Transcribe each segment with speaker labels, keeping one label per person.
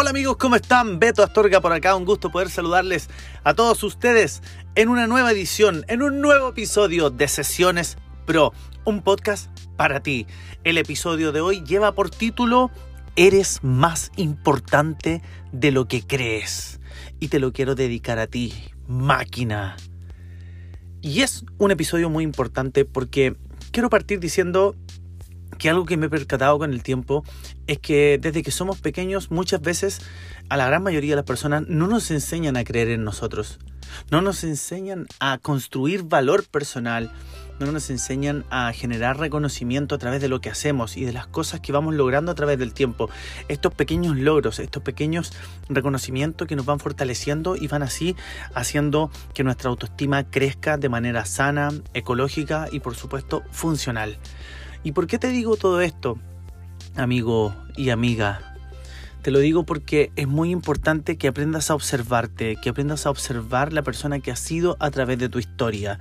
Speaker 1: Hola amigos, ¿cómo están? Beto Astorga por acá, un gusto poder saludarles a todos ustedes en una nueva edición, en un nuevo episodio de Sesiones Pro, un podcast para ti. El episodio de hoy lleva por título Eres más importante de lo que crees. Y te lo quiero dedicar a ti, máquina. Y es un episodio muy importante porque quiero partir diciendo que algo que me he percatado con el tiempo es que desde que somos pequeños muchas veces a la gran mayoría de las personas no nos enseñan a creer en nosotros, no nos enseñan a construir valor personal, no nos enseñan a generar reconocimiento a través de lo que hacemos y de las cosas que vamos logrando a través del tiempo. Estos pequeños logros, estos pequeños reconocimientos que nos van fortaleciendo y van así haciendo que nuestra autoestima crezca de manera sana, ecológica y por supuesto funcional. ¿Y por qué te digo todo esto, amigo y amiga? Te lo digo porque es muy importante que aprendas a observarte, que aprendas a observar la persona que has sido a través de tu historia,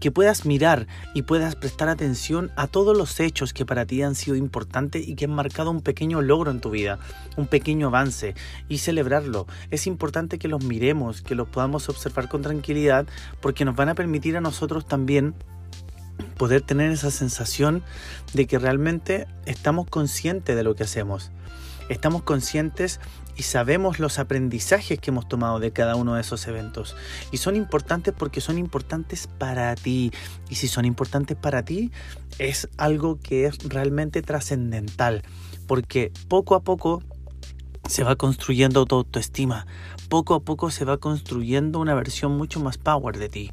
Speaker 1: que puedas mirar y puedas prestar atención a todos los hechos que para ti han sido importantes y que han marcado un pequeño logro en tu vida, un pequeño avance y celebrarlo. Es importante que los miremos, que los podamos observar con tranquilidad porque nos van a permitir a nosotros también poder tener esa sensación de que realmente estamos conscientes de lo que hacemos. Estamos conscientes y sabemos los aprendizajes que hemos tomado de cada uno de esos eventos. Y son importantes porque son importantes para ti. Y si son importantes para ti, es algo que es realmente trascendental. Porque poco a poco se va construyendo tu autoestima. Poco a poco se va construyendo una versión mucho más power de ti.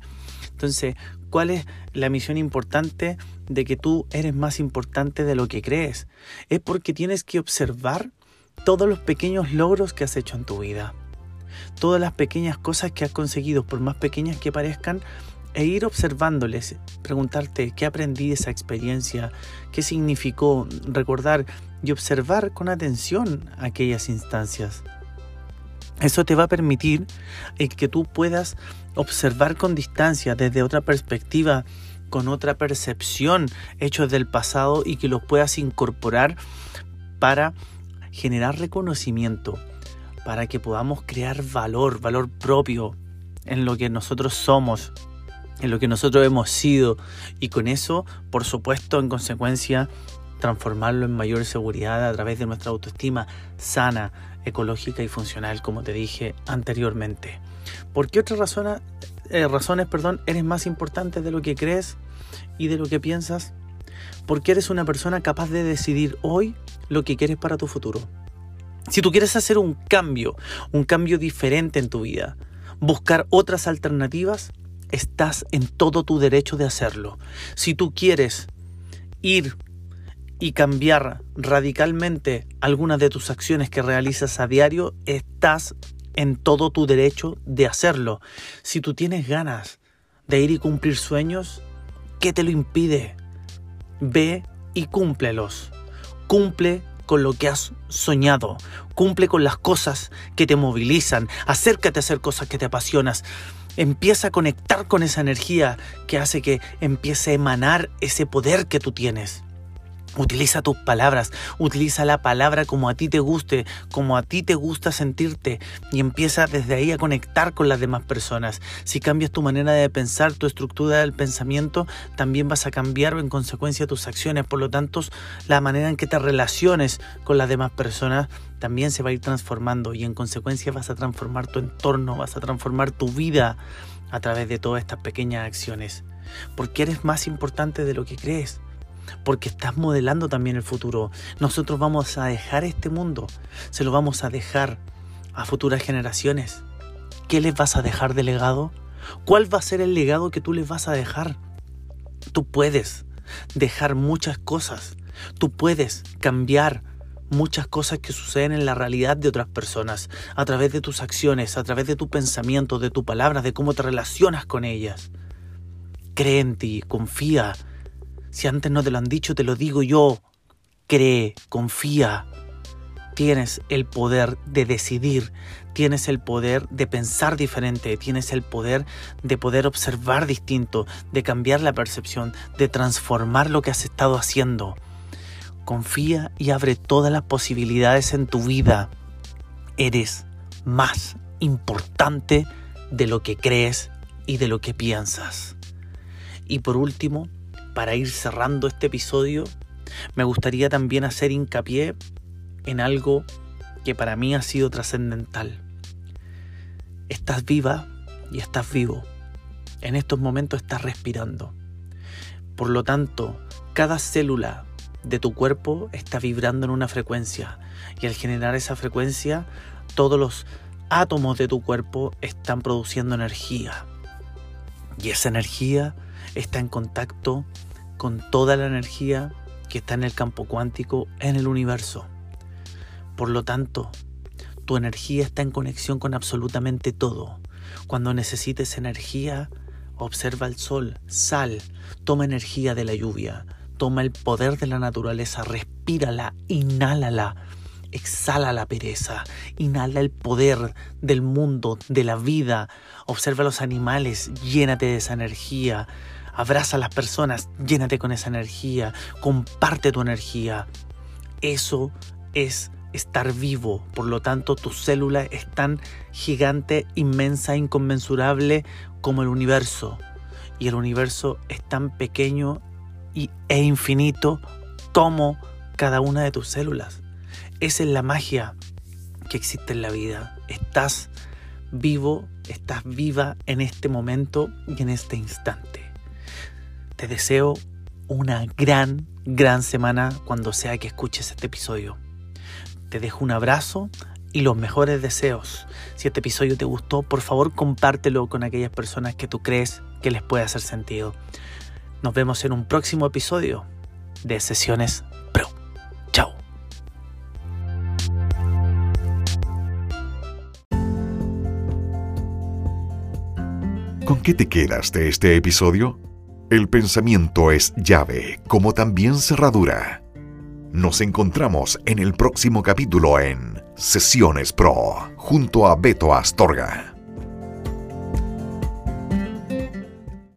Speaker 1: Entonces, ¿cuál es la misión importante de que tú eres más importante de lo que crees? Es porque tienes que observar todos los pequeños logros que has hecho en tu vida. Todas las pequeñas cosas que has conseguido, por más pequeñas que parezcan, e ir observándoles, preguntarte qué aprendí de esa experiencia, qué significó, recordar y observar con atención aquellas instancias. Eso te va a permitir eh, que tú puedas observar con distancia, desde otra perspectiva, con otra percepción, hechos del pasado y que los puedas incorporar para generar reconocimiento, para que podamos crear valor, valor propio en lo que nosotros somos, en lo que nosotros hemos sido y con eso, por supuesto, en consecuencia, transformarlo en mayor seguridad a través de nuestra autoestima sana, ecológica y funcional, como te dije anteriormente. ¿Por qué otras razones, eh, razones perdón, eres más importante de lo que crees y de lo que piensas? Porque eres una persona capaz de decidir hoy lo que quieres para tu futuro. Si tú quieres hacer un cambio, un cambio diferente en tu vida, buscar otras alternativas, estás en todo tu derecho de hacerlo. Si tú quieres ir y cambiar radicalmente algunas de tus acciones que realizas a diario, estás en todo tu derecho de hacerlo. Si tú tienes ganas de ir y cumplir sueños, ¿qué te lo impide? Ve y cúmplelos. Cumple con lo que has soñado. Cumple con las cosas que te movilizan. Acércate a hacer cosas que te apasionas. Empieza a conectar con esa energía que hace que empiece a emanar ese poder que tú tienes. Utiliza tus palabras, utiliza la palabra como a ti te guste, como a ti te gusta sentirte y empieza desde ahí a conectar con las demás personas. Si cambias tu manera de pensar, tu estructura del pensamiento, también vas a cambiar en consecuencia tus acciones. Por lo tanto, la manera en que te relaciones con las demás personas también se va a ir transformando y en consecuencia vas a transformar tu entorno, vas a transformar tu vida a través de todas estas pequeñas acciones. Porque eres más importante de lo que crees porque estás modelando también el futuro. Nosotros vamos a dejar este mundo, se lo vamos a dejar a futuras generaciones. ¿Qué les vas a dejar de legado? ¿Cuál va a ser el legado que tú les vas a dejar? Tú puedes dejar muchas cosas, tú puedes cambiar muchas cosas que suceden en la realidad de otras personas, a través de tus acciones, a través de tu pensamiento, de tu palabra, de cómo te relacionas con ellas. Cree en ti, confía. Si antes no te lo han dicho, te lo digo yo. Cree, confía. Tienes el poder de decidir, tienes el poder de pensar diferente, tienes el poder de poder observar distinto, de cambiar la percepción, de transformar lo que has estado haciendo. Confía y abre todas las posibilidades en tu vida. Eres más importante de lo que crees y de lo que piensas. Y por último, para ir cerrando este episodio, me gustaría también hacer hincapié en algo que para mí ha sido trascendental. Estás viva y estás vivo. En estos momentos estás respirando. Por lo tanto, cada célula de tu cuerpo está vibrando en una frecuencia y al generar esa frecuencia, todos los átomos de tu cuerpo están produciendo energía. Y esa energía está en contacto con toda la energía que está en el campo cuántico en el universo. Por lo tanto, tu energía está en conexión con absolutamente todo. Cuando necesites energía, observa el sol, sal, toma energía de la lluvia, toma el poder de la naturaleza, respírala, inhálala, exhala la pereza, inhala el poder del mundo, de la vida, observa los animales, llénate de esa energía, abraza a las personas, llénate con esa energía, comparte tu energía. Eso es estar vivo. Por lo tanto, tu célula es tan gigante, inmensa, inconmensurable como el universo. Y el universo es tan pequeño y, e infinito como cada una de tus células. Esa es la magia que existe en la vida. Estás vivo, estás viva en este momento y en este instante. Te deseo una gran, gran semana cuando sea que escuches este episodio. Te dejo un abrazo y los mejores deseos. Si este episodio te gustó, por favor compártelo con aquellas personas que tú crees que les puede hacer sentido. Nos vemos en un próximo episodio de Sesiones Pro. Chao.
Speaker 2: ¿Con qué te quedas de este episodio? El pensamiento es llave, como también cerradura. Nos encontramos en el próximo capítulo en Sesiones Pro, junto a Beto Astorga.